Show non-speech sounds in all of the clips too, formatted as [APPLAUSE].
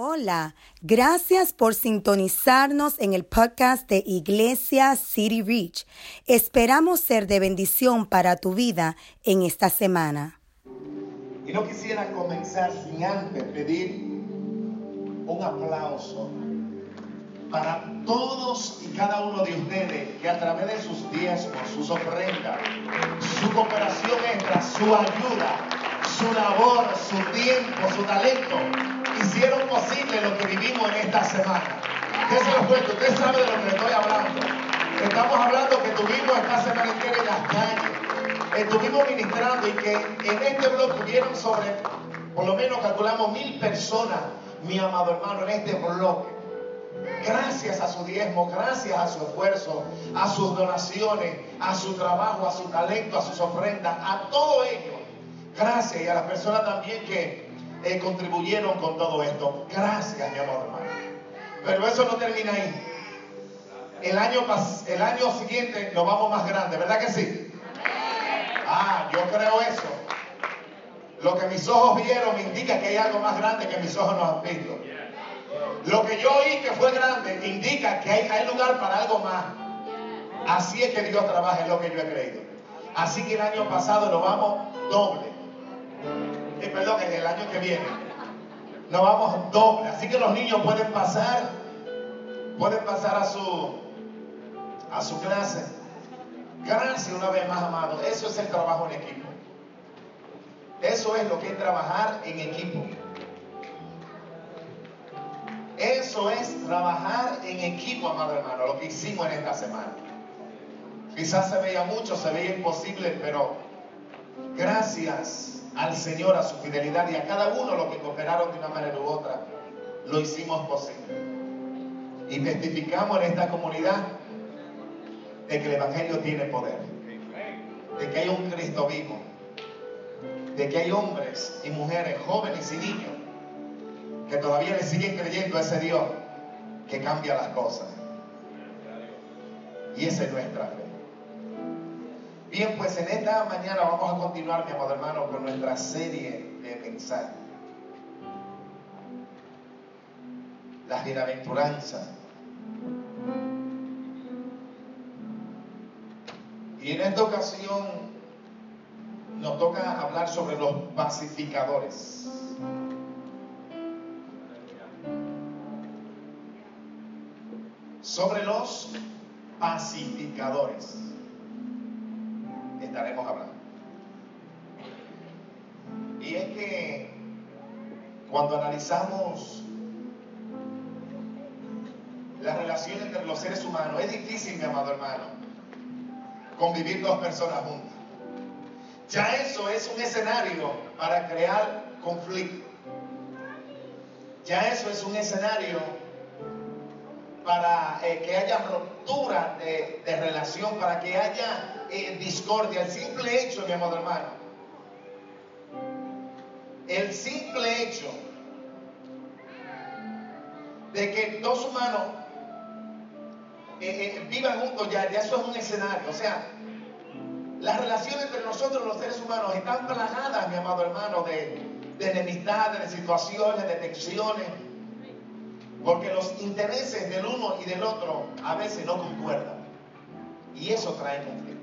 Hola, gracias por sintonizarnos en el podcast de Iglesia City Reach. Esperamos ser de bendición para tu vida en esta semana. Y no quisiera comenzar sin antes pedir un aplauso para todos y cada uno de ustedes que a través de sus diezmos, sus ofrendas, su cooperación extra, su ayuda, su labor, su tiempo, su talento, hicieron posible lo que vivimos en esta semana. ¿Qué se lo cuento? Usted sabe de lo que estoy hablando. Estamos hablando que tuvimos esta semana en las calles. Estuvimos ministrando y que en este blog tuvieron sobre, por lo menos calculamos mil personas, mi amado hermano, en este bloque. Gracias a su diezmo, gracias a su esfuerzo, a sus donaciones, a su trabajo, a su talento, a sus ofrendas, a todo ello. Gracias y a las personas también que eh, contribuyeron con todo esto. Gracias, mi amor hermano. Pero eso no termina ahí. El año, el año siguiente nos vamos más grande, ¿verdad que sí? Ah, yo creo eso. Lo que mis ojos vieron me indica que hay algo más grande que mis ojos no han visto. Lo que yo oí que fue grande indica que hay, hay lugar para algo más. Así es que Dios trabaja en lo que yo he creído. Así que el año pasado nos vamos doble. Eh, perdón, el año que viene. Nos vamos doble. Así que los niños pueden pasar, pueden pasar a su, a su clase. Gracias una vez más, amado. Eso es el trabajo en equipo. Eso es lo que es trabajar en equipo. Eso es trabajar en equipo, amado hermano, lo que hicimos en esta semana. Quizás se veía mucho, se veía imposible, pero gracias al Señor, a su fidelidad y a cada uno los que cooperaron de una manera u otra, lo hicimos posible. Y testificamos en esta comunidad de que el Evangelio tiene poder, de que hay un Cristo vivo, de que hay hombres y mujeres, jóvenes y niños, que todavía le siguen creyendo a ese Dios que cambia las cosas. Y esa es nuestra fe. Bien, pues en esta mañana vamos a continuar, mi amado hermano, con nuestra serie de mensajes. Las bienaventuranzas. Y en esta ocasión nos toca hablar sobre los pacificadores. Sobre los pacificadores estaremos hablando. Y es que cuando analizamos la relación entre los seres humanos, es difícil, mi amado hermano, convivir dos personas juntas. Ya eso es un escenario para crear conflicto. Ya eso es un escenario para eh, que haya ruptura de relación, para que haya eh, discordia, el simple hecho, mi amado hermano, el simple hecho de que dos humanos eh, eh, vivan juntos ya, ya eso es un escenario. O sea, las relaciones entre nosotros los seres humanos están plagadas, mi amado hermano, de, de enemistades, de situaciones, de tensiones, porque los intereses del uno y del otro a veces no concuerdan. Y eso trae conflicto.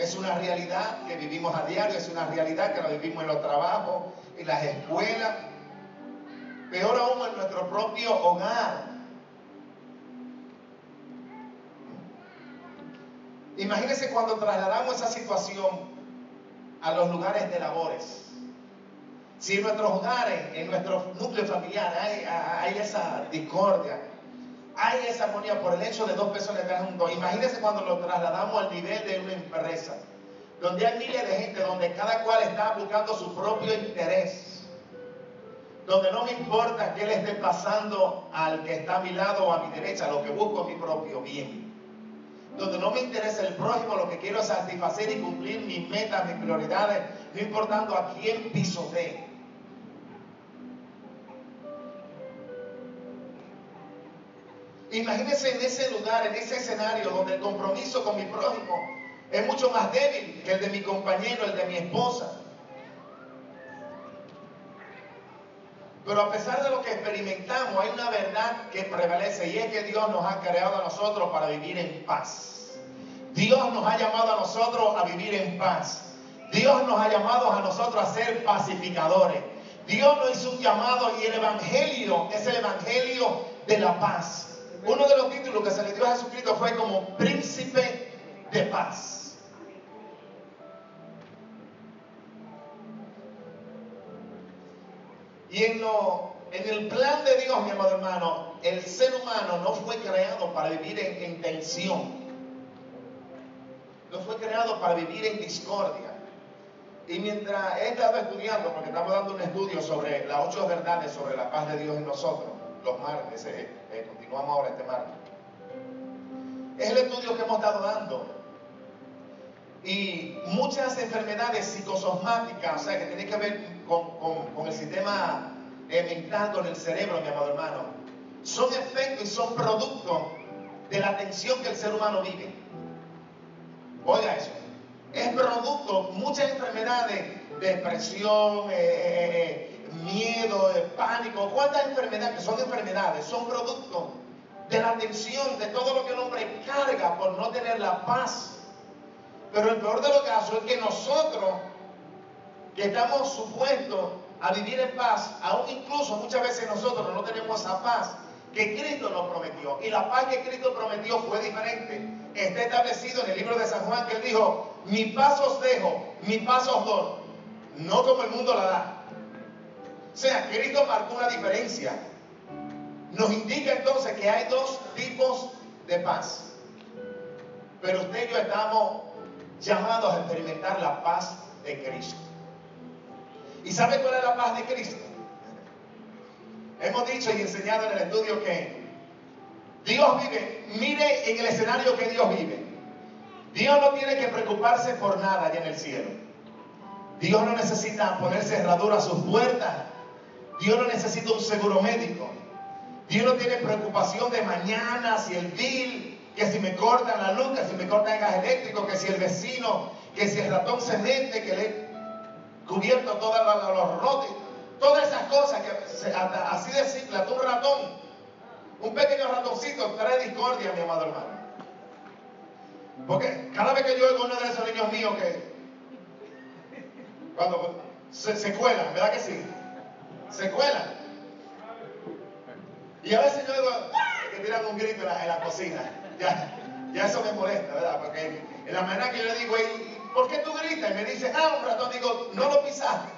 Es una realidad que vivimos a diario, es una realidad que la vivimos en los trabajos, en las escuelas, peor aún en nuestro propio hogar. Imagínense cuando trasladamos esa situación a los lugares de labores. Si en nuestros hogares, en nuestro núcleo familiar hay, hay esa discordia, hay esa armonía por el hecho de dos personas estar juntos. Imagínense cuando lo trasladamos al nivel de una empresa, donde hay miles de gente, donde cada cual está buscando su propio interés, donde no me importa qué le esté pasando al que está a mi lado o a mi derecha, lo que busco es mi propio bien. Donde no me interesa el prójimo, lo que quiero es satisfacer y cumplir mis metas, mis prioridades, no importando a quién pisotee. Imagínense en ese lugar, en ese escenario donde el compromiso con mi prójimo es mucho más débil que el de mi compañero, el de mi esposa. Pero a pesar de lo que experimentamos, hay una verdad que prevalece y es que Dios nos ha creado a nosotros para vivir en paz. Dios nos ha llamado a nosotros a vivir en paz. Dios nos ha llamado a nosotros a ser pacificadores. Dios nos hizo un llamado y el Evangelio es el Evangelio de la paz. Uno de los títulos que se le dio a Jesucristo fue como príncipe de paz. Y en, lo, en el plan de Dios, mi amado hermano, el ser humano no fue creado para vivir en, en tensión. No fue creado para vivir en discordia. Y mientras he estado estudiando, porque estamos dando un estudio sobre las ocho verdades sobre la paz de Dios en nosotros, los martes, eh, eh, continuamos ahora este martes. Es el estudio que hemos estado dando. Y muchas enfermedades psicosomáticas, o sea, que tienen que ver con, con, el sistema eh, mental, con el cerebro, mi amado hermano, son efectos y son producto de la tensión que el ser humano vive. Oiga eso. Es producto, muchas enfermedades, depresión, eh, miedo, de pánico, cuántas enfermedades, que son enfermedades, son producto de la tensión, de todo lo que el hombre carga por no tener la paz. Pero el peor de los casos es que nosotros, que estamos supuestos a vivir en paz, aún incluso muchas veces nosotros no tenemos esa paz que Cristo nos prometió. Y la paz que Cristo prometió fue diferente. Está establecido en el libro de San Juan que él dijo, mi paz os dejo, mi paz os doy. No como el mundo la da. O sea, Cristo marcó una diferencia. Nos indica entonces que hay dos tipos de paz. Pero usted y yo estamos llamados a experimentar la paz de Cristo. ¿Y sabe cuál es la paz de Cristo? Hemos dicho y enseñado en el estudio que Dios vive, mire en el escenario que Dios vive. Dios no tiene que preocuparse por nada allá en el cielo. Dios no necesita poner cerradura a sus puertas Dios no necesita un seguro médico. Dios no tiene preocupación de mañana, si el bill, que si me cortan la luz, que si me cortan el gas eléctrico, que si el vecino, que si el ratón se mete, que le he cubierto todos los rotes. Todas esas cosas que así de simple, hasta un ratón, un pequeño ratoncito trae discordia, mi amado hermano. Porque cada vez que yo oigo uno de esos niños míos que cuando se, se cuelan, ¿verdad que sí? Se cuelan. Y a veces yo digo, que tiran un grito en la, cocina. Ya, ya eso me molesta, ¿verdad? Porque en la manera que yo le digo, ¿por qué tú gritas? Y me dice, ah, un ratón, digo, no lo pisaste.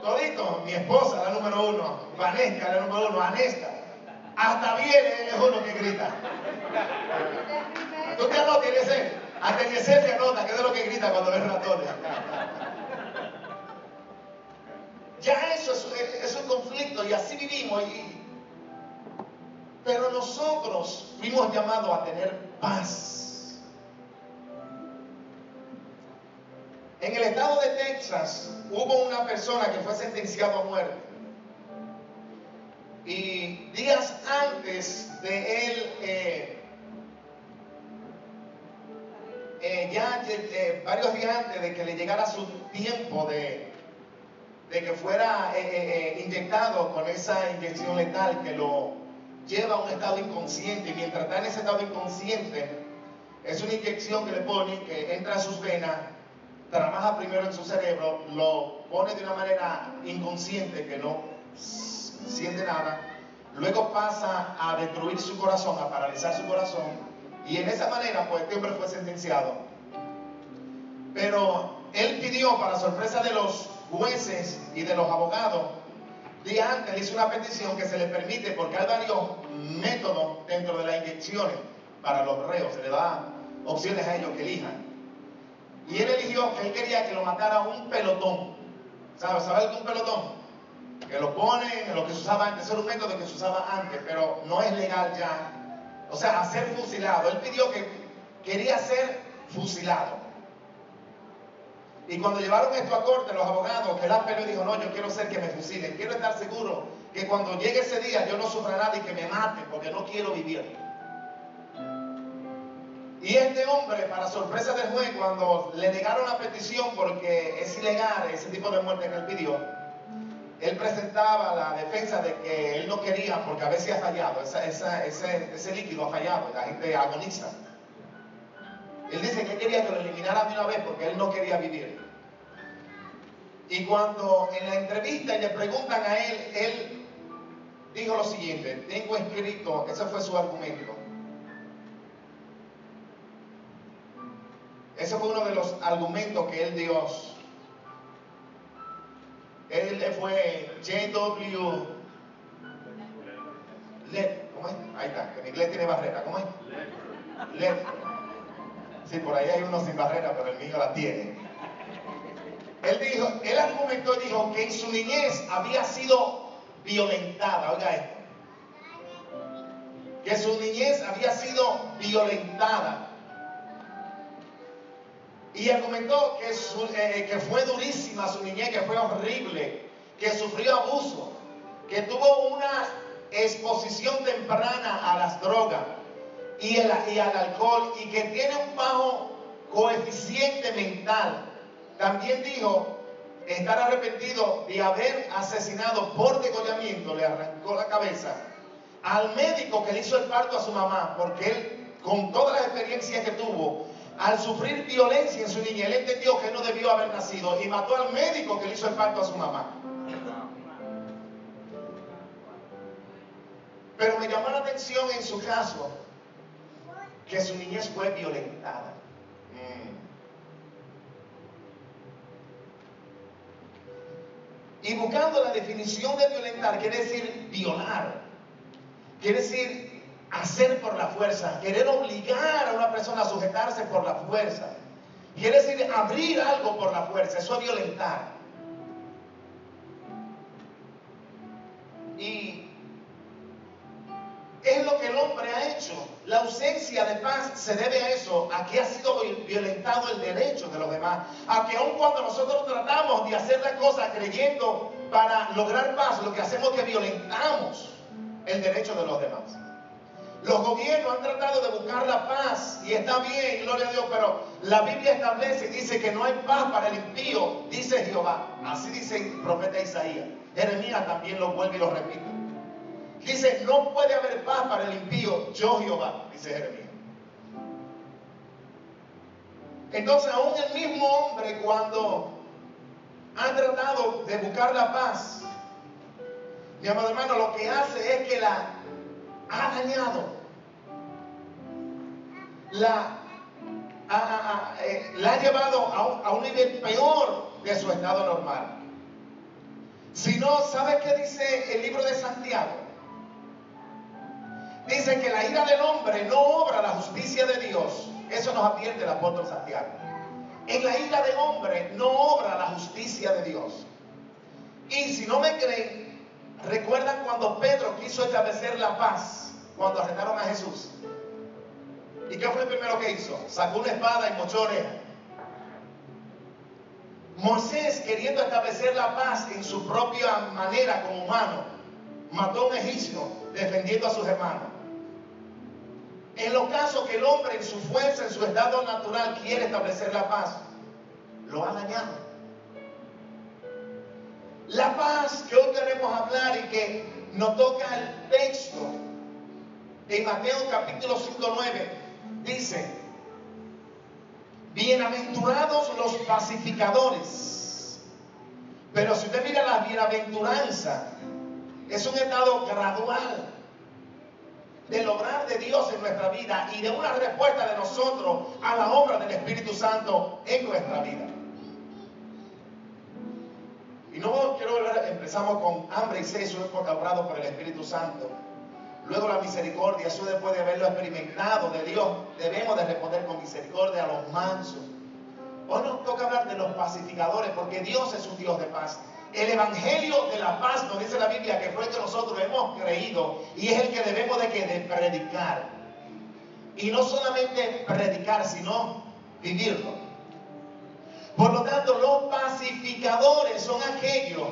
Todito, mi esposa, la número uno, Vanesca, la número uno, Anesta, hasta viene es uno que grita. Tú te anotas, ese hasta que se anota, que es lo que grita cuando ve ratones. Ya eso es, un conflicto y así vivimos. pero nosotros fuimos llamados a tener paz. En el estado de Texas hubo una persona que fue sentenciado a muerte. Y días antes de él eh, eh, ya eh, varios días antes de que le llegara su tiempo de, de que fuera eh, inyectado con esa inyección letal que lo lleva a un estado inconsciente y mientras está en ese estado inconsciente, es una inyección que le pone, que entra a sus venas, trabaja primero en su cerebro, lo pone de una manera inconsciente que no siente nada, luego pasa a destruir su corazón, a paralizar su corazón y en esa manera, pues este hombre fue sentenciado. Pero él pidió, para sorpresa de los jueces y de los abogados, día antes hizo una petición que se le permite, porque hay varios métodos dentro de las inyecciones para los reos, se le da opciones a ellos que elijan. Y él eligió que él quería que lo matara un pelotón. ¿Sabes? ¿Sabes qué un pelotón? Que lo pone en lo que se usaba antes, es un método que se usaba antes, pero no es legal ya o sea, a ser fusilado. Él pidió que quería ser fusilado. Y cuando llevaron esto a corte, los abogados, que el dijo, no, yo quiero ser que me fusilen. Quiero estar seguro que cuando llegue ese día yo no sufra nada y que me maten, porque no quiero vivir. Y este hombre, para sorpresa del juez, cuando le negaron la petición porque es ilegal ese tipo de muerte que él pidió, él presentaba la defensa de que él no quería porque a veces ha fallado, ese, líquido ha fallado la gente agoniza. Él dice que quería que lo eliminara de una vez porque él no quería vivir. Y cuando en la entrevista le preguntan a él, él dijo lo siguiente, tengo escrito, ese fue su argumento. Ese fue uno de los argumentos que él dio. Él fue J.W. ¿Cómo es? Ahí está, en inglés tiene barrera. ¿Cómo es? Led. Sí, por ahí hay uno sin barrera, pero el mío la tiene. Él dijo, él argumentó y dijo que en su niñez había sido violentada. Oiga esto. Que su niñez había sido violentada. Y argumentó que, eh, que fue durísima su niñez, que fue horrible, que sufrió abuso, que tuvo una exposición temprana a las drogas y, y al alcohol y que tiene un bajo coeficiente mental. También dijo estar arrepentido de haber asesinado por degollamiento, le arrancó la cabeza al médico que le hizo el parto a su mamá, porque él, con todas las experiencias que tuvo, al sufrir violencia en su niñez, él entendió que no debió haber nacido y mató al médico que le hizo el parto a su mamá. Pero me llamó la atención en su caso que su niñez fue violentada. Mm. Y buscando la definición de violentar, quiere decir violar. Quiere decir hacer por la fuerza, querer obligar a una persona a sujetarse por la fuerza. Quiere decir abrir algo por la fuerza, eso es violentar. Y es lo que el hombre ha hecho. La ausencia de paz se debe a eso, a que ha sido violentado el derecho de los demás. A que aun cuando nosotros tratamos de hacer las cosas creyendo para lograr paz, lo que hacemos es que violentamos el derecho de los demás. Los gobiernos han tratado de buscar la paz y está bien, gloria a Dios, pero la Biblia establece y dice que no hay paz para el impío, dice Jehová. Así dice el profeta Isaías. Jeremías también lo vuelve y lo repite. Dice, no puede haber paz para el impío, yo Jehová, dice Jeremías. Entonces aún el mismo hombre cuando ha tratado de buscar la paz, mi amado hermano, lo que hace es que la ha dañado. La ha, eh, la ha llevado a un, a un nivel peor de su estado normal. Si no, ¿sabe qué dice el libro de Santiago? Dice que la ira del hombre no obra la justicia de Dios. Eso nos advierte el apóstol Santiago. En la ira del hombre no obra la justicia de Dios. Y si no me creen, recuerdan cuando Pedro quiso establecer la paz cuando arrestaron a Jesús. ¿Y qué fue el primero que hizo? Sacó una espada y mochó. Moisés, queriendo establecer la paz en su propia manera como humano, mató a un egipcio defendiendo a sus hermanos. En los casos que el hombre en su fuerza, en su estado natural, quiere establecer la paz, lo ha dañado. La paz que hoy queremos hablar y que nos toca el texto en Mateo capítulo 5, 9, dice, bienaventurados los pacificadores. Pero si usted mira la bienaventuranza, es un estado gradual de lograr de Dios en nuestra vida y de una respuesta de nosotros a la obra del Espíritu Santo en nuestra vida. Y no quiero ver, empezamos con hambre y sed, obrado por el Espíritu Santo. Luego la misericordia, eso después de haberlo experimentado de Dios, debemos de responder con misericordia a los mansos. Hoy nos toca hablar de los pacificadores, porque Dios es un Dios de paz. El Evangelio de la paz nos dice la Biblia que fue que nosotros hemos creído y es el que debemos de, que, de predicar. Y no solamente predicar, sino vivirlo. Por lo tanto, los pacificadores son aquellos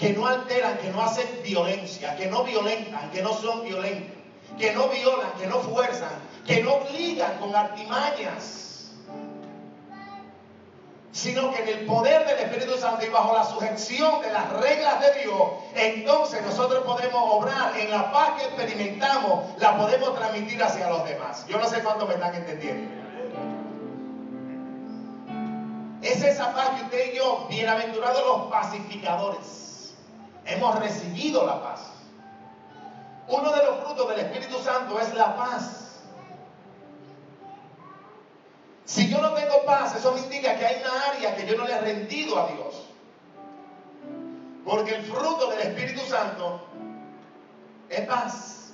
que no alteran, que no hacen violencia, que no violentan, que no son violentos. que no violan, que no fuerzan, que no obligan con artimañas, sino que en el poder del Espíritu Santo y bajo la sujeción de las reglas de Dios, entonces nosotros podemos obrar en la paz que experimentamos, la podemos transmitir hacia los demás. Yo no sé cuánto me están entendiendo. Es esa paz que usted y yo, bienaventurados los pacificadores, hemos recibido la paz. Uno de los frutos del Espíritu Santo es la paz. Si yo no tengo paz, eso me indica que hay una área que yo no le he rendido a Dios. Porque el fruto del Espíritu Santo es paz.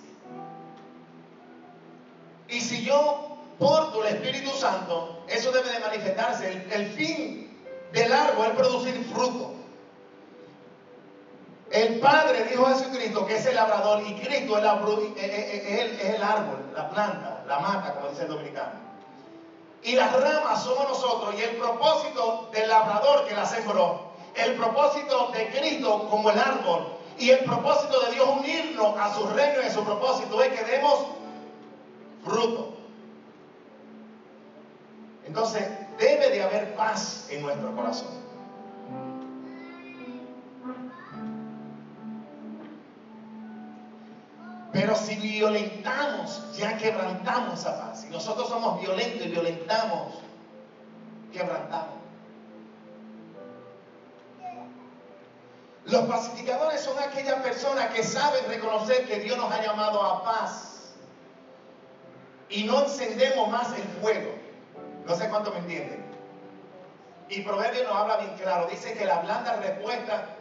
Y si yo porto el Espíritu Santo, eso debe de manifestarse. El, fin del árbol es producir fruto. El Padre dijo a Jesucristo que es el labrador y Cristo es, el, árbol, la planta, la mata, como dice el dominicano. Y las ramas somos nosotros y el propósito del labrador que la sembró, el propósito de Cristo como el árbol y el propósito de Dios unirnos a su reino y a su propósito es que demos fruto. Entonces, debe de haber paz en nuestro corazón. Si violentamos, ya quebrantamos esa paz. Si nosotros somos violentos y violentamos, quebrantamos. Los pacificadores son aquellas personas que saben reconocer que Dios nos ha llamado a paz y no encendemos más el fuego. No sé cuánto me entienden. Y Proverbio nos habla bien claro. Dice que la blanda respuesta,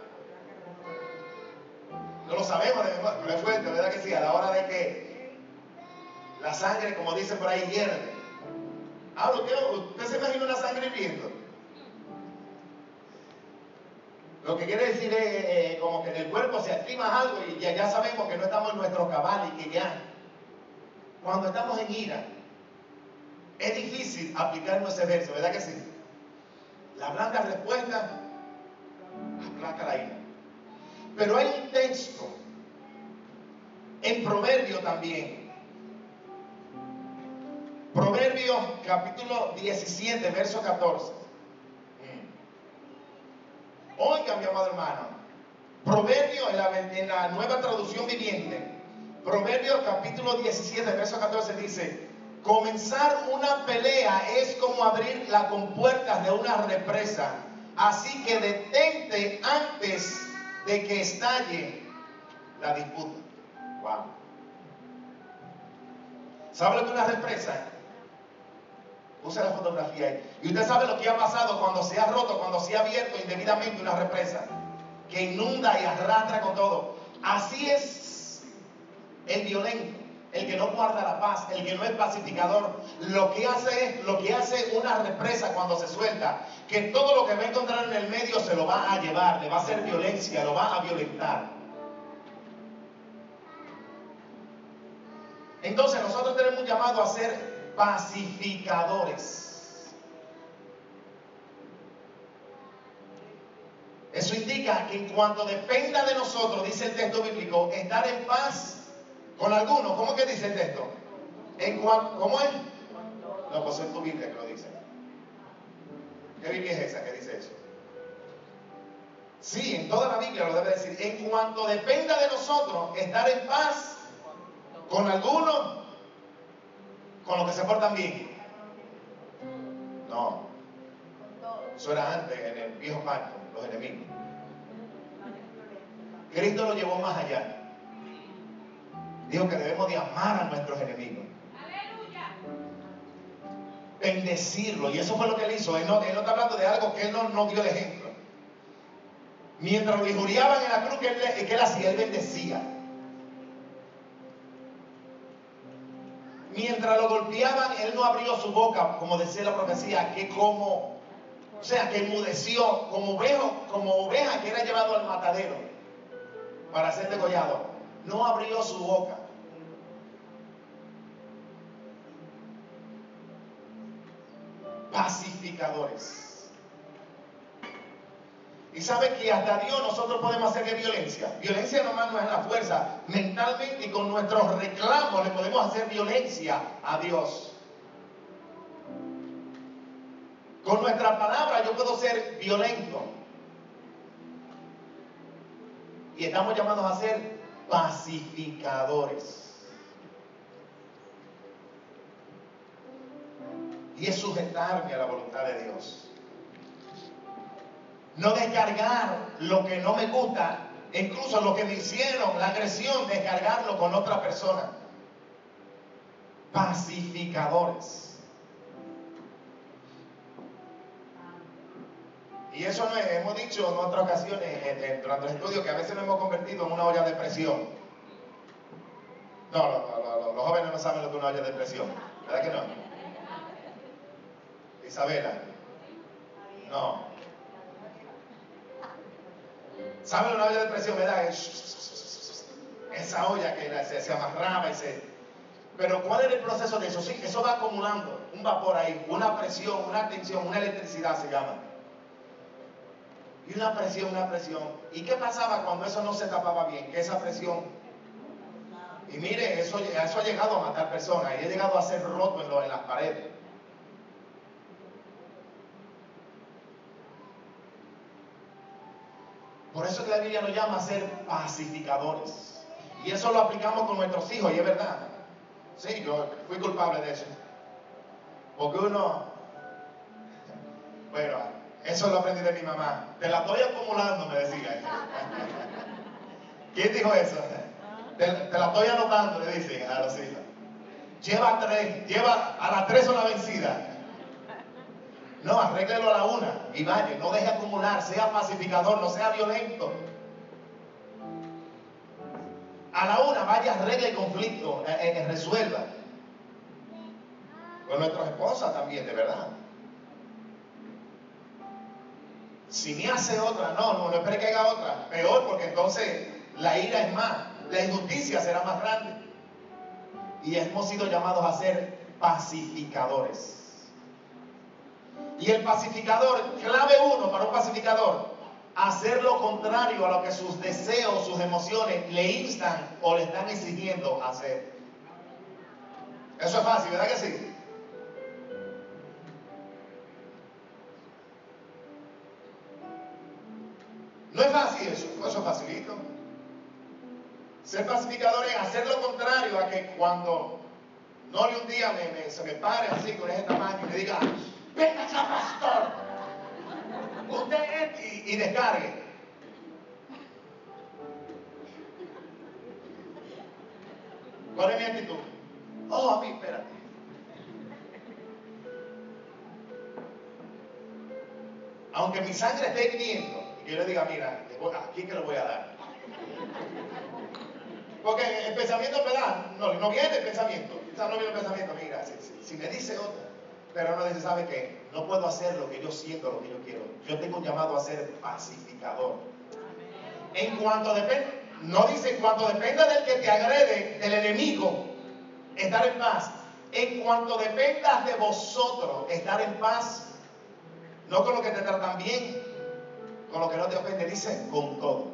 no lo sabemos de pero es fuerte, ¿verdad que sí? A la hora de que la sangre, como dice por ahí, hierve. Ah, ¿usted, se imagina una sangre hirviendo? Lo que quiere decir es eh, como que en el cuerpo se activa algo y ya, sabemos que no estamos en nuestro cabal y que ya, cuando estamos en ira, es difícil aplicar ese verso, ¿verdad que sí? La blanca respuesta aplaca la ira. Pero hay un texto en Proverbio también. Proverbios capítulo 17, verso 14. Oiga, mi amado hermano. Proverbio en la, en la nueva traducción viviente. Proverbios capítulo 17, verso 14 dice, Comenzar una pelea es como abrir las compuertas de una represa. Así que detente antes de que estalle la disputa. Wow. ¿Sabe lo que una represa? Puse la fotografía ahí. Y usted sabe lo que ha pasado cuando se ha roto, cuando se ha abierto indebidamente una represa. Que inunda y arrastra con todo. Así es el violento el que no guarda la paz, el que no es pacificador, lo que hace es lo que hace una represa cuando se suelta, que todo lo que va a encontrar en el medio se lo va a llevar, le va a hacer violencia, lo va a violentar. Entonces nosotros tenemos un llamado a ser pacificadores. Eso indica que en cuanto dependa de nosotros, dice el texto bíblico, estar en paz con algunos, ¿cómo que dice el texto? En cuanto, ¿Cómo es? No, pues en tu Biblia que lo dice. ¿Qué Biblia es esa que dice eso? Sí, en toda la Biblia lo debe decir. En cuanto dependa de nosotros estar en paz con algunos, con los que se portan bien. No. Eso era antes, en el viejo pacto, los enemigos. Cristo lo llevó más allá. Dijo que debemos de amar a nuestros enemigos. Aleluya. Bendecirlo. Y eso fue lo que él hizo. Él no, está hablando de algo que él no, dio de ejemplo. Mientras lo injuriaban en la cruz, que él, que él hacía? Él bendecía. Mientras lo golpeaban, él no abrió su boca, como decía la profecía, que como, o sea, que enmudeció, como oveja, como oveja que era llevado al matadero para ser degollado no abrió su boca. Pacificadores. Y sabe que hasta Dios nosotros podemos hacerle violencia. Violencia nomás no es la fuerza. Mentalmente y con nuestros reclamos le podemos hacer violencia a Dios. Con nuestra palabra yo puedo ser violento. Y estamos llamados a ser pacificadores. Y es sujetarme a la voluntad de Dios. No descargar lo que no me gusta, incluso lo que me hicieron, la agresión, descargarlo con otra persona. Pacificadores. Y eso no es, hemos dicho en otras ocasiones durante el estudio que a veces nos hemos convertido en una olla de presión. No, los jóvenes no saben lo que es una olla de presión, ¿verdad que no? Isabela, no. ¿Saben una olla de presión, verdad? Esa olla que se, se amarraba y se... Pero ¿cuál es el proceso de eso? Sí, eso va acumulando un vapor ahí, una presión, una tensión, una electricidad se llama. Y una presión, una presión. ¿Y qué pasaba cuando eso no se tapaba bien? Que esa presión... Y mire, eso, eso ha llegado a matar personas y ha llegado a ser roto en, en las paredes. Por eso que la Biblia nos llama a ser pacificadores. Y eso lo aplicamos con nuestros hijos, y es verdad. Sí, yo fui culpable de eso. Porque uno, [LAUGHS] bueno, eso lo aprendí de mi mamá. Te la estoy acumulando, me decía. ¿Quién dijo eso? Te, la estoy anotando, le dicen a los hijos. Lleva tres, lleva a las tres una vencida. No, arréglelo a la una y vaya, no deje acumular, sea pacificador, no sea violento. A la una, vaya, arregle el conflicto, eh, eh, resuelva. Con nuestras esposas también, de verdad. Si me hace otra, no, no, no espere que haga otra. Peor, porque entonces la ira es más, la injusticia será más grande. Y hemos sido llamados a ser pacificadores. Y el pacificador, clave uno para un pacificador, hacer lo contrario a lo que sus deseos, sus emociones le instan o le están exigiendo hacer. Eso es fácil, ¿verdad que sí? No es fácil eso, eso es facilito. Ser pacificador es hacer lo contrario a que cuando no un día me, se me pare así con ese tamaño y me diga, venga acá pastor, usted y, y descargue. ¿Cuál es mi actitud? Oh, a mí, espérate. Aunque mi sangre esté hirviendo, y yo le diga, mira, aquí que lo voy a dar. Porque el pensamiento, ¿verdad? No, no viene el pensamiento. O sea, no viene el pensamiento, mira, si, si, me dice otra, pero no dice, ¿sabe qué? No puedo hacer lo que yo siento, lo que yo quiero. Yo tengo un llamado a ser pacificador. En cuanto depende, no dice en cuanto dependa del que te agrede, del enemigo, estar en paz. En cuanto dependa de vosotros, estar en paz, no con lo que te tratan bien, con lo que no te ofende, dice con todo.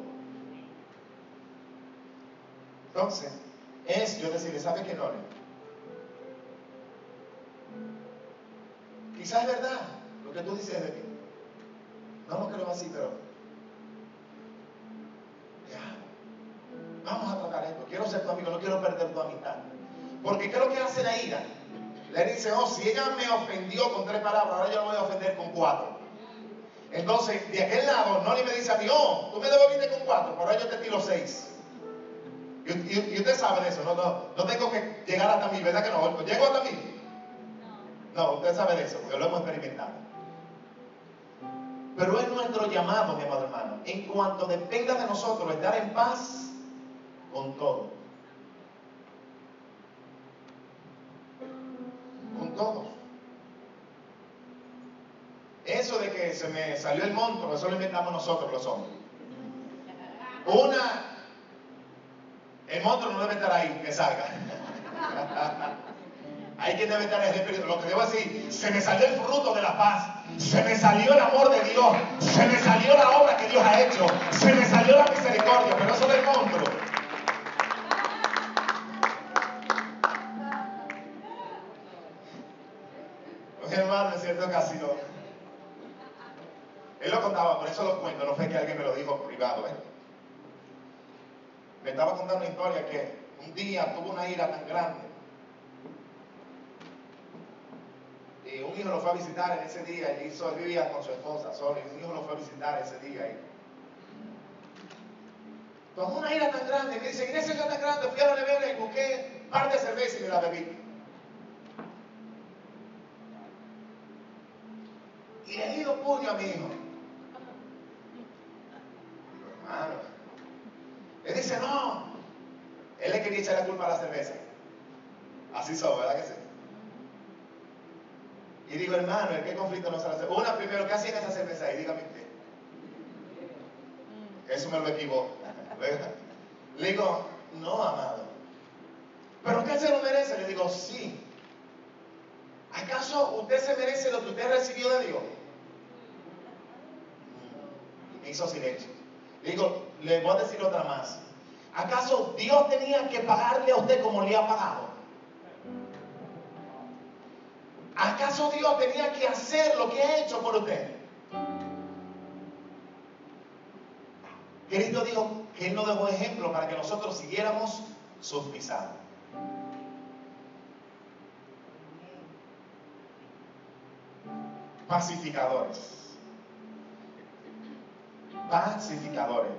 Entonces, es yo decirle, ¿sabe qué no? Quizás es verdad lo que tú dices de mí. No lo creo así, pero ya, vamos a tratar esto. Quiero ser tu amigo, no quiero perder tu amistad. Porque ¿qué es lo que hace la ira? Le dice, oh, si ella me ofendió con tres palabras, ahora yo la voy a ofender con cuatro. Entonces, de aquel lado, no le me dice a mí, oh, tú me devolviste con cuatro, por ahí yo te tiro seis. Y, usted sabe de eso, no, no, no tengo que llegar hasta mí, ¿verdad que no? ¿Llego hasta mí? No, usted sabe de eso, porque lo hemos experimentado. Pero es nuestro llamado, mi amado hermano, en cuanto dependa de nosotros estar en paz con todo. Con todos. Eso de se me salió el monstruo, eso lo inventamos nosotros los hombres. Una, el monstruo no debe estar ahí, que salga. [LAUGHS] Hay que debe estar el Espíritu. Lo que debo decir, se me salió el fruto de la paz. Se me salió el amor de Dios. Se me salió la obra que Dios ha hecho. Se me salió la misericordia. Pero eso del monstruo. Por eso lo cuento. No fue que alguien me lo dijo privado. ¿eh? Me estaba contando una historia que un día tuvo una ira tan grande un hijo lo fue a visitar en ese día, y él vivía con su esposa solo, y un hijo lo fue a visitar ese día. Y tomó una ira tan grande, me dice, en esa ira tan grande, fui a la nevera y busqué un par de cerveza y me la bebí. Y le di puño a mi hijo. Hermano. Él dice, no. Él le quería echar la culpa a la cerveza. Así son, ¿verdad que sí? Y digo, hermano, ¿en qué conflicto nos hace? Una, primero, ¿qué hacía esa cerveza ahí? Dígame usted. Eso me lo equivoco. [LAUGHS] Le digo, no, amado. ¿Pero qué se lo merece? Le digo, sí. ¿Acaso usted se merece lo que usted recibió de Dios? Me hizo silencio. Le digo, le voy a decir otra más. ¿Acaso Dios tenía que pagarle a usted como le ha pagado? ¿Acaso Dios tenía que hacer lo que ha hecho por usted? Cristo dijo que Él nos dejó ejemplo para que nosotros siguiéramos sus pisadas. Pacificadores. Pacificadores.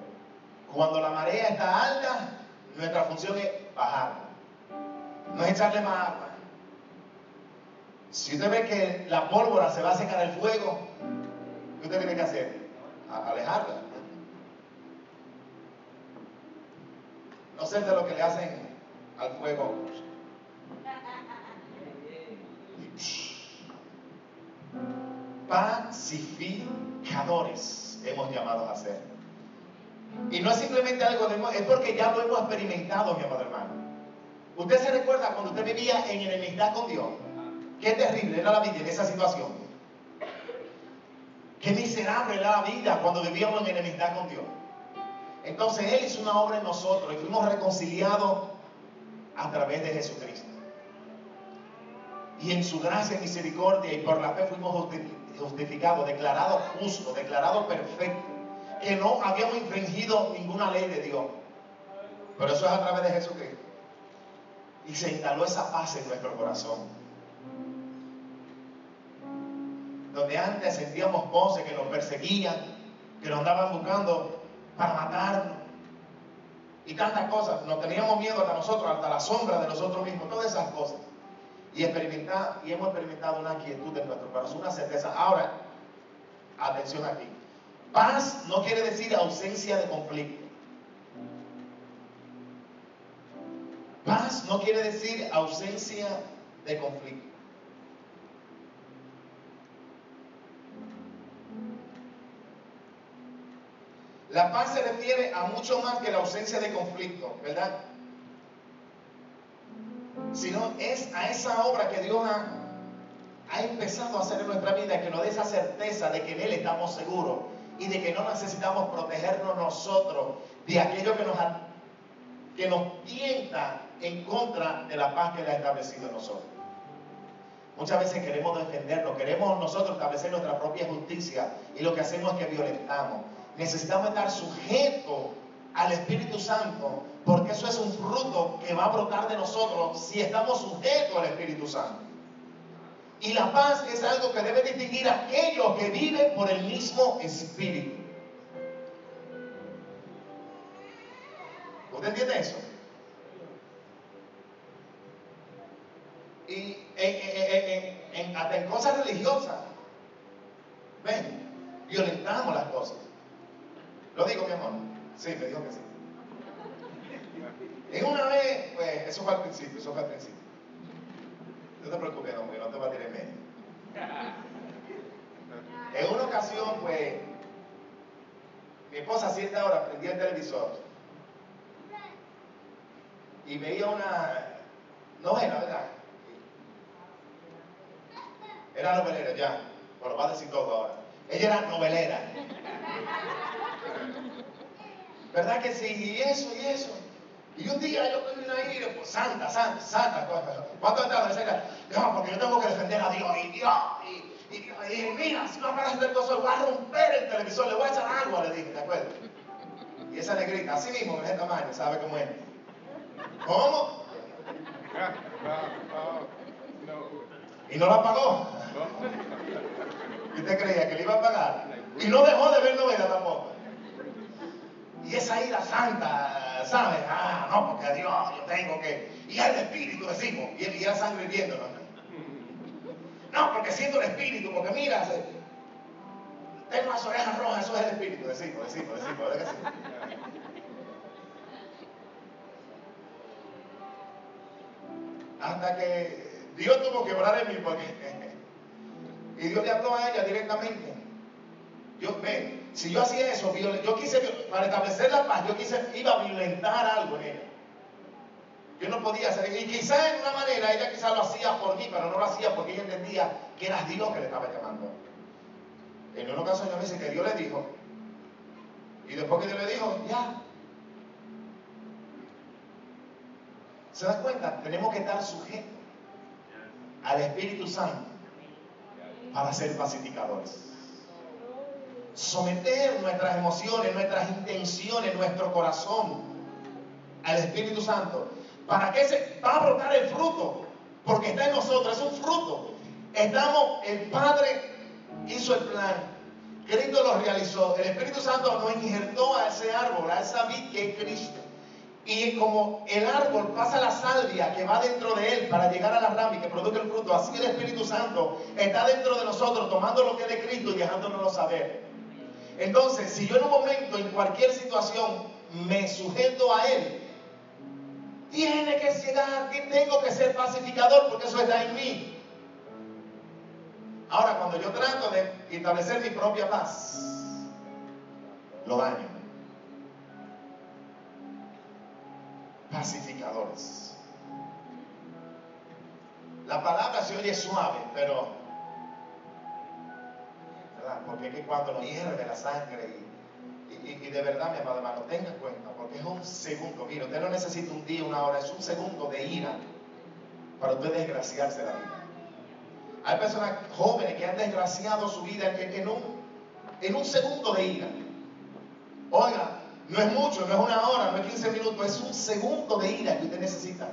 Cuando la marea está alta, nuestra función es bajarla. No es echarle más agua si usted ve que la pólvora se va a secar el fuego, ¿qué usted tiene que hacer? alejarla. No sé de lo que le hacen al fuego. Pacificadores hemos llamado a ser. Y no es simplemente algo de es porque ya lo hemos experimentado, mi amado hermano. Usted se recuerda cuando usted vivía en enemistad con Dios. Qué terrible era la vida en esa situación. Qué miserable era la vida cuando vivíamos en enemistad con Dios. Entonces Él hizo una obra en nosotros y fuimos reconciliados a través de Jesucristo. Y en su gracia y misericordia y por la fe fuimos justificados, declarados justos, declarados perfectos, que no habíamos infringido ninguna ley de Dios. Pero eso es a través de Jesucristo. Y se instaló esa paz en nuestro corazón donde antes sentíamos voces que nos perseguían, que nos andaban buscando para matarnos. Y tantas cosas, nos teníamos miedo hasta nosotros, hasta la sombra de nosotros mismos, todas esas cosas. Y, y hemos experimentado una quietud en nuestro corazón, una certeza. Ahora, atención aquí. Paz no quiere decir ausencia de conflicto. Paz no quiere decir ausencia de conflicto. La paz se refiere a mucho más que la ausencia de conflicto, ¿verdad? Sino es a esa obra que Dios ha, empezado a hacer en nuestra vida, que nos dé esa certeza de que en Él estamos seguros y de que no necesitamos protegernos nosotros de aquello que nos, que nos tienta en contra de la paz que Él ha establecido en nosotros. Muchas veces queremos defendernos, queremos nosotros establecer nuestra propia justicia y lo que hacemos es que violentamos necesitamos estar sujetos al Espíritu Santo, porque eso es un fruto que va a brotar de nosotros si estamos sujetos al Espíritu Santo. Y la paz es algo que debe distinguir a aquellos que viven por el mismo Espíritu. ¿Usted entiende eso? Y hasta en cosas religiosas, ven, violentamos las cosas. Lo digo, mi amor. Sí, me dijo que sí. En una vez, pues, eso fue al principio, eso fue al principio. No te preocupes, hombre, no te va a tirar en medio. En una ocasión, pues, mi esposa a cierta hora prendía el televisor y veía una novela, ¿verdad? Era novelera, ya. Bueno, va a decir todo ahora. Ella era novelera. ¿Verdad que sí? Y eso, y eso. Y un día yo terminé ahí, pues, santa, santa, santa. ¿Cuánto entrado? No, porque yo tengo que defender a Dios. Y Dios, y, y, y mira, si no paras de cosas, voy a romper el televisor, le voy a echar agua, le dije, ¿de acuerdo? Y esa negrita, así mismo, en ese tamaño, ¿sabe cómo es? ¿Cómo? Y no la pagó. ¿Y usted creía que le iba a pagar? Y no dejó de ver novela tampoco. Y esa ira santa, ¿sabes? Ah, no, porque a Dios yo tengo que. Y al espíritu decimos, y, y la sangre viéndolo. No, porque siento el espíritu, porque mira, tengo las orejas rojas, eso es el espíritu, decimos, decimos, decimos, ¿verdad? Hasta que Dios tuvo que orar en mí porque [LAUGHS] y Dios le habló a ella directamente. Yo, ve, si yo hacía eso, yo quise, para establecer la paz, yo quise, iba a violentar algo en ella. Yo no podía hacer, y quizá en una manera ella quizá lo hacía por mí, pero no lo hacía porque ella entendía que era Dios que le estaba llamando. En una ocasión yo me dice que Dios le dijo, y después que Dios le dijo, ya. ¿Se dan cuenta? Tenemos que estar sujetos al Espíritu Santo para ser pacificadores. Someter nuestras emociones, nuestras intenciones, nuestro corazón al Espíritu Santo. ¿Para que se va a brotar el fruto? Porque está en nosotros, es un fruto. Estamos, el Padre hizo el plan, Cristo lo realizó, el Espíritu Santo nos injertó a ese árbol, a esa vid que es Cristo. Y como el árbol pasa la salvia que va dentro de él para llegar a la rama y que produce el fruto, así el Espíritu Santo está dentro de nosotros tomando lo que es de Cristo y dejándonoslo saber. Entonces, si yo en un momento, en cualquier situación, me sujeto a Él, tiene que llegar, que tengo que ser pacificador porque eso está en mí. Ahora, cuando yo trato de establecer mi propia paz, lo daño. pacificadores. La palabra se oye suave, pero. Porque es que cuando lo hierve la sangre y, y, de verdad, mi amado hermano, tenga cuenta, porque es un segundo, mira, usted no necesita un día, una hora, es un segundo de ira para usted desgraciarse la vida. Hay personas jóvenes que han desgraciado su vida en, un, en un segundo de ira. Oiga, no es mucho, no es una hora, no es 15 minutos, es un segundo de ira que usted necesita.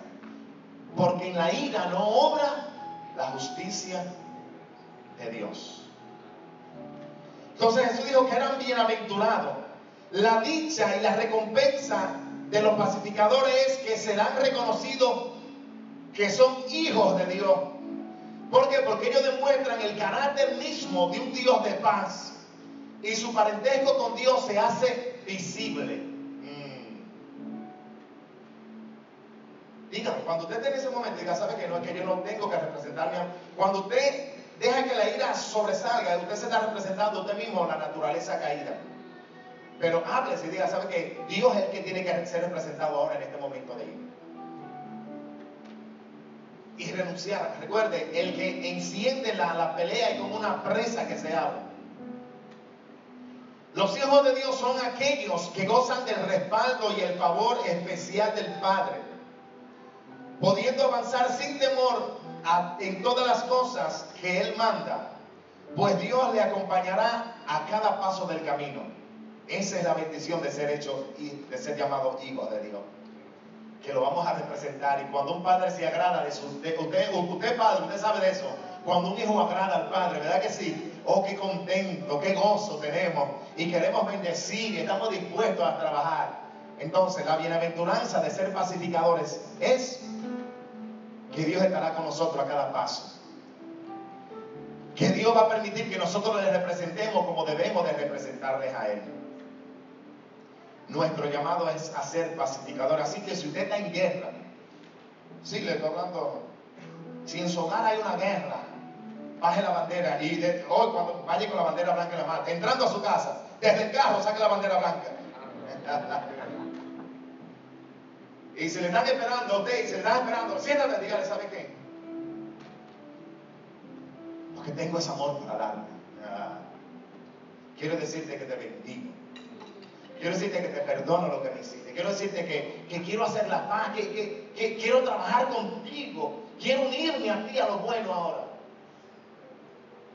Porque en la ira no obra la justicia de Dios. Entonces Jesús dijo que eran bienaventurados. La dicha y la recompensa de los pacificadores es que serán reconocidos que son hijos de Dios. ¿Por qué? Porque ellos demuestran el carácter mismo de un Dios de paz. Y su parentesco con Dios se hace visible. Mm. Dígame, cuando usted esté en ese momento, diga, ¿sabe que no es que yo no tengo que representarme? Cuando usted deja que la ira sobresalga, usted se está representando usted mismo la naturaleza caída. Pero háblese y diga, ¿sabe que Dios es el que tiene que ser representado ahora en este momento de ira? Y renunciar. Recuerde, el que enciende la, la pelea es como una presa que se abre. Los hijos de Dios son aquellos que gozan del respaldo y el favor especial del Padre, pudiendo avanzar sin temor en todas las cosas que Él manda, pues Dios le acompañará a cada paso del camino. Esa es la bendición de ser hecho y de ser llamado hijo de Dios. Que lo vamos a representar. Y cuando un padre se agrada de su. Usted, usted, usted padre, usted sabe de eso. Cuando un hijo agrada al padre, ¿verdad que sí? Oh, qué contento, qué gozo tenemos y queremos bendecir y estamos dispuestos a trabajar. Entonces, la bienaventuranza de ser pacificadores es que Dios estará con nosotros a cada paso. Que Dios va a permitir que nosotros le representemos como debemos de representarles a Él. Nuestro llamado es a ser pacificadores. Así que si usted está en guerra, sí, le estoy hablando, si en su hogar hay una guerra, baje la bandera y hoy cuando vaya con la bandera blanca en la mano, entrando a su casa, desde el carro saque la bandera blanca. [LAUGHS] y se le están esperando a usted y se le están esperando, siéntate, dígale, ¿sabe qué? Porque tengo ese amor para. Ah. Quiero decirte que te bendigo. Quiero decirte que te perdono lo que me hiciste. Quiero decirte que, quiero hacer la paz, que, que quiero trabajar contigo. Quiero unirme a ti a lo bueno ahora.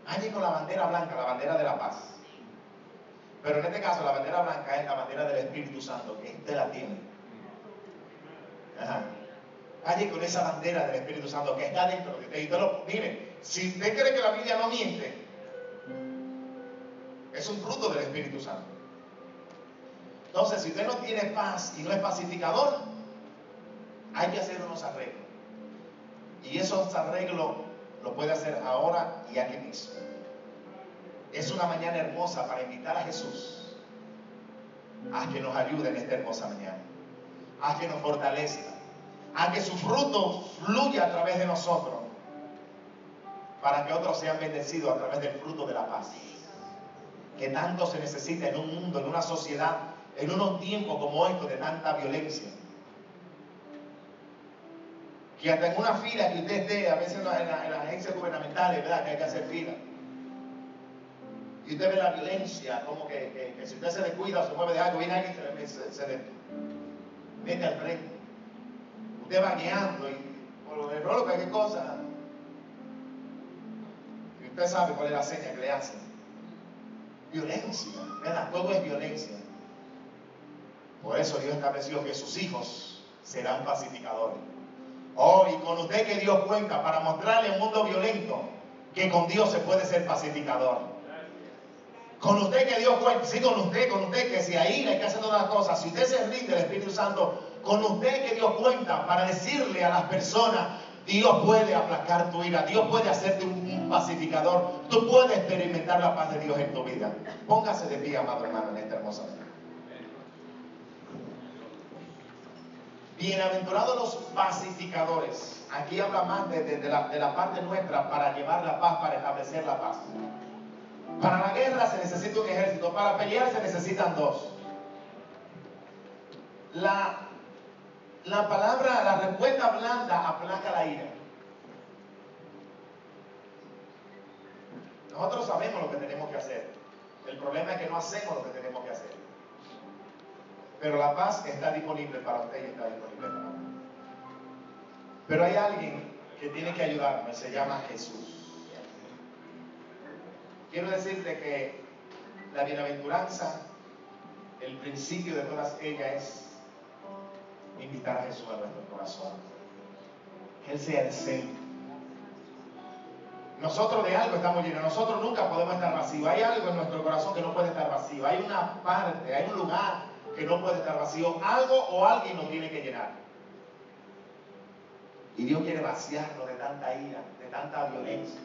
Allí con la bandera blanca, la bandera de la paz. Pero en este caso la bandera blanca es la bandera del Espíritu Santo, que usted la tiene. Allí con esa bandera del Espíritu Santo que está dentro de usted. Y lo, mire, si usted cree que la Biblia no miente, es un fruto del Espíritu Santo. Entonces, si usted no tiene paz y no es pacificador, hay que hacer unos arreglos. Y esos arreglos lo puede hacer ahora y aquí mismo. Es una mañana hermosa para invitar a Jesús a que nos ayude en esta hermosa mañana, a que nos fortalezca, a que su fruto fluya a través de nosotros, para que otros sean bendecidos a través del fruto de la paz, que tanto se necesita en un mundo, en una sociedad, en unos tiempos como estos de tanta violencia que hasta en una fila que usted esté, a veces en, las agencias gubernamentales, ¿verdad? Que hay que hacer fila. Y usted ve la violencia, como que, si usted se descuida o se mueve de algo, viene alguien y se, se, mete al frente. Usted va guiando y por lo error, cualquier cosa. Y usted sabe cuál es la seña que le hacen. Violencia, ¿verdad? Todo es violencia. Por eso Dios estableció que sus hijos serán pacificadores. Oh, y con usted que Dios cuenta para mostrarle al mundo violento que con Dios se puede ser pacificador. Con usted que Dios cuenta, sí, con usted, con usted que si ahí hay que hacer todas las cosas, si usted se rinde al Espíritu Santo, con usted que Dios cuenta para decirle a las personas, Dios puede aplacar tu ira, Dios puede hacerte un, pacificador, tú puedes experimentar la paz de Dios en tu vida. Póngase de pie, amado hermano, en esta hermosa Bienaventurados los pacificadores. Aquí habla más de, la, parte nuestra para llevar la paz, para establecer la paz. Para la guerra se necesita un ejército, para pelear se necesitan dos. La, la palabra, la respuesta blanda aplaca la ira. Nosotros sabemos lo que tenemos que hacer. El problema es que no hacemos lo que tenemos que hacer. Pero la paz está disponible para usted y está disponible para mí. Pero hay alguien que tiene que ayudarme, se llama Jesús. Quiero decirte que la bienaventuranza, el principio de todas ellas es invitar a Jesús a nuestro corazón. Que Él sea el centro. Nosotros de algo estamos llenos, nosotros nunca podemos estar vacíos. Hay algo en nuestro corazón que no puede estar vacío. Hay una parte, hay un lugar que no puede estar vacío. Algo o alguien nos tiene que llenar. Y Dios quiere vaciarnos de tanta ira, de tanta violencia.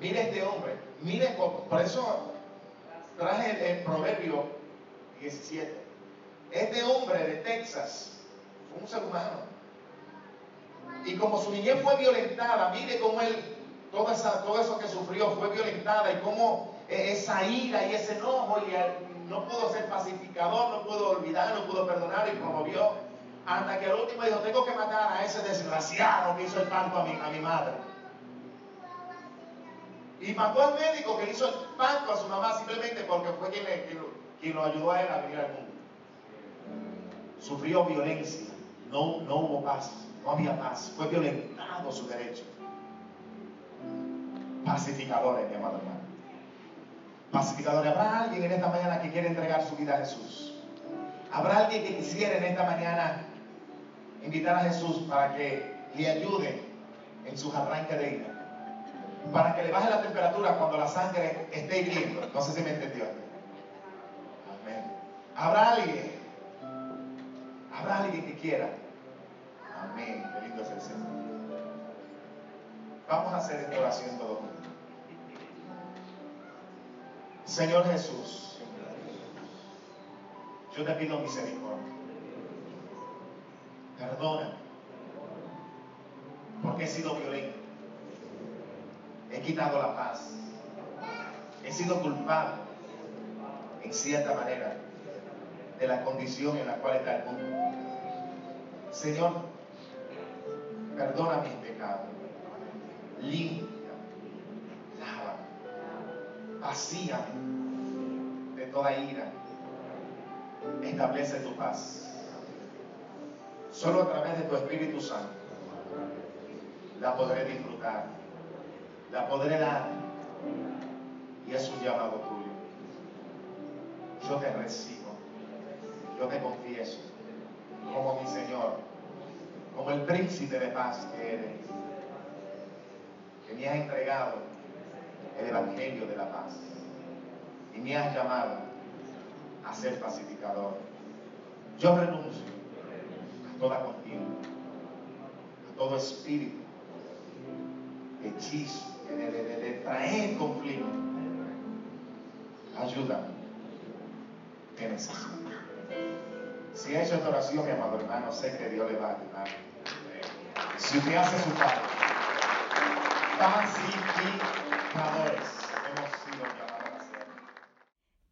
Mire este hombre, mire, por eso traje el, proverbio 17. Este hombre de Texas fue un ser humano. Y como su niñez fue violentada, mire cómo él todo, esa, todo eso que sufrió fue violentada y cómo eh, esa ira y ese enojo y no pudo ser pacificador, no pudo olvidar, no pudo perdonar y promovió hasta que al último dijo, tengo que matar a ese desgraciado que hizo el pacto a mi, a mi madre. Y mató al médico que hizo el pacto a su mamá simplemente porque fue quien, quien, lo ayudó a él a venir al mundo. Sufrió violencia, no, no hubo paz, no había paz, fue violentado su derecho pacificadores, mi amado hermano. Pacificadores. ¿Habrá alguien en esta mañana que quiere entregar su vida a Jesús? ¿Habrá alguien que quisiera en esta mañana invitar a Jesús para que le ayude en sus arranques de ira? Para que le baje la temperatura cuando la sangre esté hirviendo. No sé si me entendió. Amén. ¿Habrá alguien? ¿Habrá alguien que quiera? Amén. Qué lindo es el Señor. Vamos a hacer esta oración todos juntos. Señor Jesús, yo te pido misericordia. Perdona, porque he sido violento. He quitado la paz. He sido culpable, en cierta manera, de la condición en la cual está el mundo. Señor, perdona mis pecados, limpia, lava, vacía de toda ira, establece tu paz. Solo a través de tu Espíritu Santo la podré disfrutar, la podré dar. Y es un llamado tuyo. Yo te recibo, yo te confieso como mi Señor, como el príncipe de paz que eres, que me has entregado el Evangelio de la paz y me has llamado a ser pacificador. Yo renuncio a toda contienda, a todo espíritu hechizo, de, de traer conflicto. Ayúdame, que necesito. Si ha hecho esta oración, mi amado hermano, sé que Dios le va a ayudar. Si usted hace su parte, pacificadores